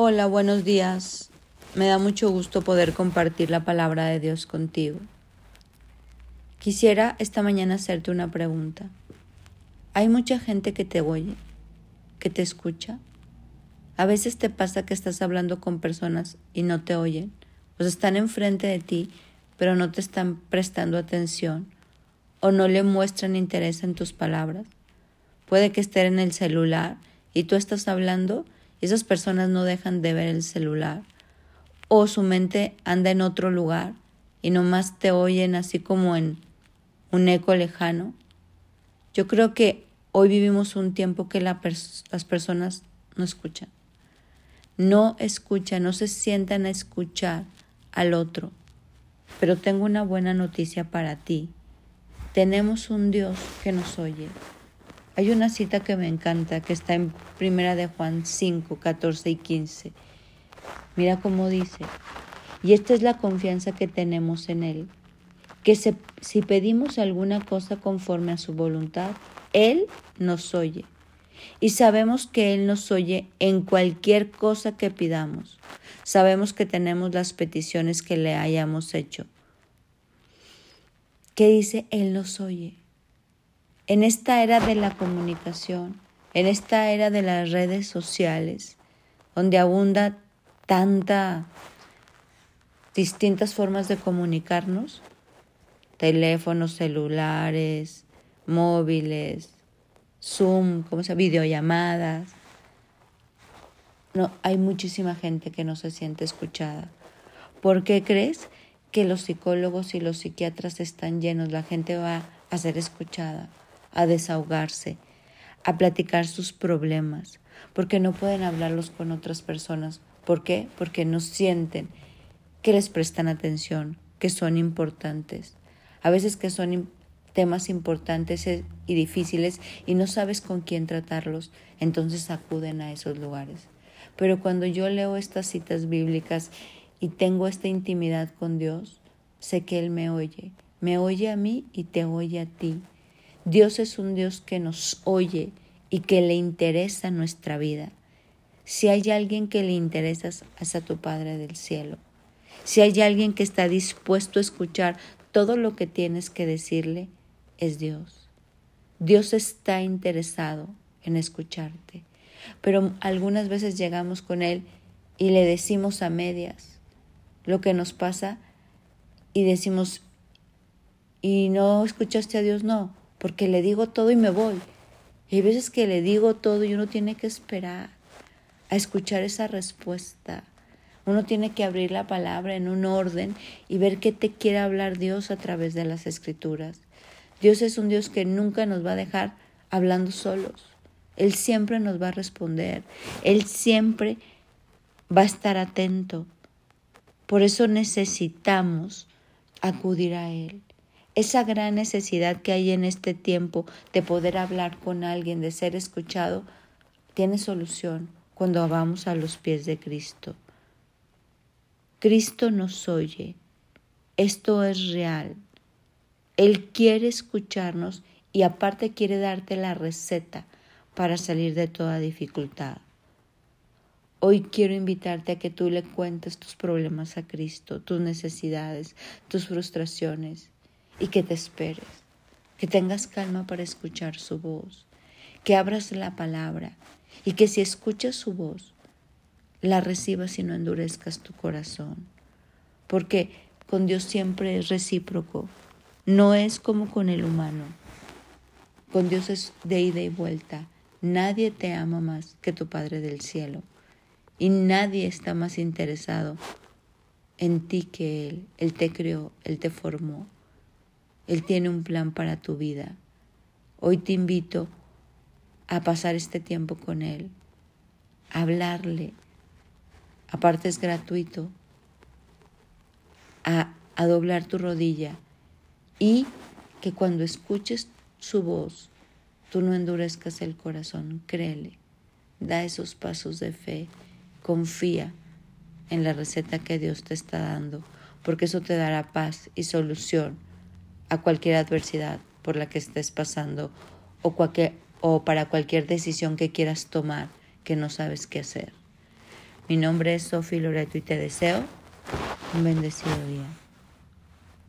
Hola, buenos días. Me da mucho gusto poder compartir la palabra de Dios contigo. Quisiera esta mañana hacerte una pregunta. ¿Hay mucha gente que te oye, que te escucha? A veces te pasa que estás hablando con personas y no te oyen, o están enfrente de ti, pero no te están prestando atención, o no le muestran interés en tus palabras. Puede que estén en el celular y tú estás hablando esas personas no dejan de ver el celular, o su mente anda en otro lugar y nomás te oyen así como en un eco lejano. Yo creo que hoy vivimos un tiempo que las personas no escuchan. No escuchan, no se sientan a escuchar al otro. Pero tengo una buena noticia para ti. Tenemos un Dios que nos oye. Hay una cita que me encanta que está en Primera de Juan 5, 14 y 15. Mira cómo dice. Y esta es la confianza que tenemos en Él, que si pedimos alguna cosa conforme a su voluntad, Él nos oye. Y sabemos que Él nos oye en cualquier cosa que pidamos. Sabemos que tenemos las peticiones que le hayamos hecho. ¿Qué dice? Él nos oye en esta era de la comunicación, en esta era de las redes sociales, donde abunda tanta distintas formas de comunicarnos, teléfonos celulares, móviles, Zoom, como sea, videollamadas. No, hay muchísima gente que no se siente escuchada. ¿Por qué crees que los psicólogos y los psiquiatras están llenos? La gente va a ser escuchada a desahogarse, a platicar sus problemas, porque no pueden hablarlos con otras personas. ¿Por qué? Porque no sienten que les prestan atención, que son importantes. A veces que son temas importantes y difíciles y no sabes con quién tratarlos, entonces acuden a esos lugares. Pero cuando yo leo estas citas bíblicas y tengo esta intimidad con Dios, sé que Él me oye, me oye a mí y te oye a ti. Dios es un Dios que nos oye y que le interesa nuestra vida. Si hay alguien que le interesa, es a tu Padre del cielo. Si hay alguien que está dispuesto a escuchar todo lo que tienes que decirle, es Dios. Dios está interesado en escucharte. Pero algunas veces llegamos con Él y le decimos a medias lo que nos pasa y decimos, ¿y no escuchaste a Dios? No, porque le digo todo y me voy. Y hay veces que le digo todo y uno tiene que esperar a escuchar esa respuesta. Uno tiene que abrir la palabra en un orden y ver qué te quiere hablar Dios a través de las escrituras. Dios es un Dios que nunca nos va a dejar hablando solos. Él siempre nos va a responder. Él siempre va a estar atento. Por eso necesitamos acudir a Él esa gran necesidad que hay en este tiempo de poder hablar con alguien, de ser escuchado, tiene solución cuando vamos a los pies de Cristo. Cristo nos oye. Esto es real. Él quiere escucharnos y aparte quiere darte la receta para salir de toda dificultad. Hoy quiero invitarte a que tú le cuentes tus problemas a Cristo, tus necesidades, tus frustraciones y que te esperes, que tengas calma para escuchar su voz, que abras la palabra y que si escuchas su voz, la recibas y no endurezcas tu corazón, porque con Dios siempre es recíproco, no es como con el humano, con Dios es de ida y vuelta, nadie te ama más que tu Padre del cielo. Y nadie está más interesado en ti que Él, Él te creó, Él te formó, él tiene un plan para tu vida. Hoy te invito a pasar este tiempo con Él, a hablarle. Aparte es gratuito. A, a doblar tu rodilla y que cuando escuches su voz, tú no endurezcas el corazón, créele, da esos pasos de fe, confía en la receta que Dios te está dando, porque eso te dará paz y solución a cualquier adversidad por la que estés pasando o, o para cualquier decisión que quieras tomar que no sabes qué hacer. Mi nombre es Sofi Loreto y te deseo un bendecido día.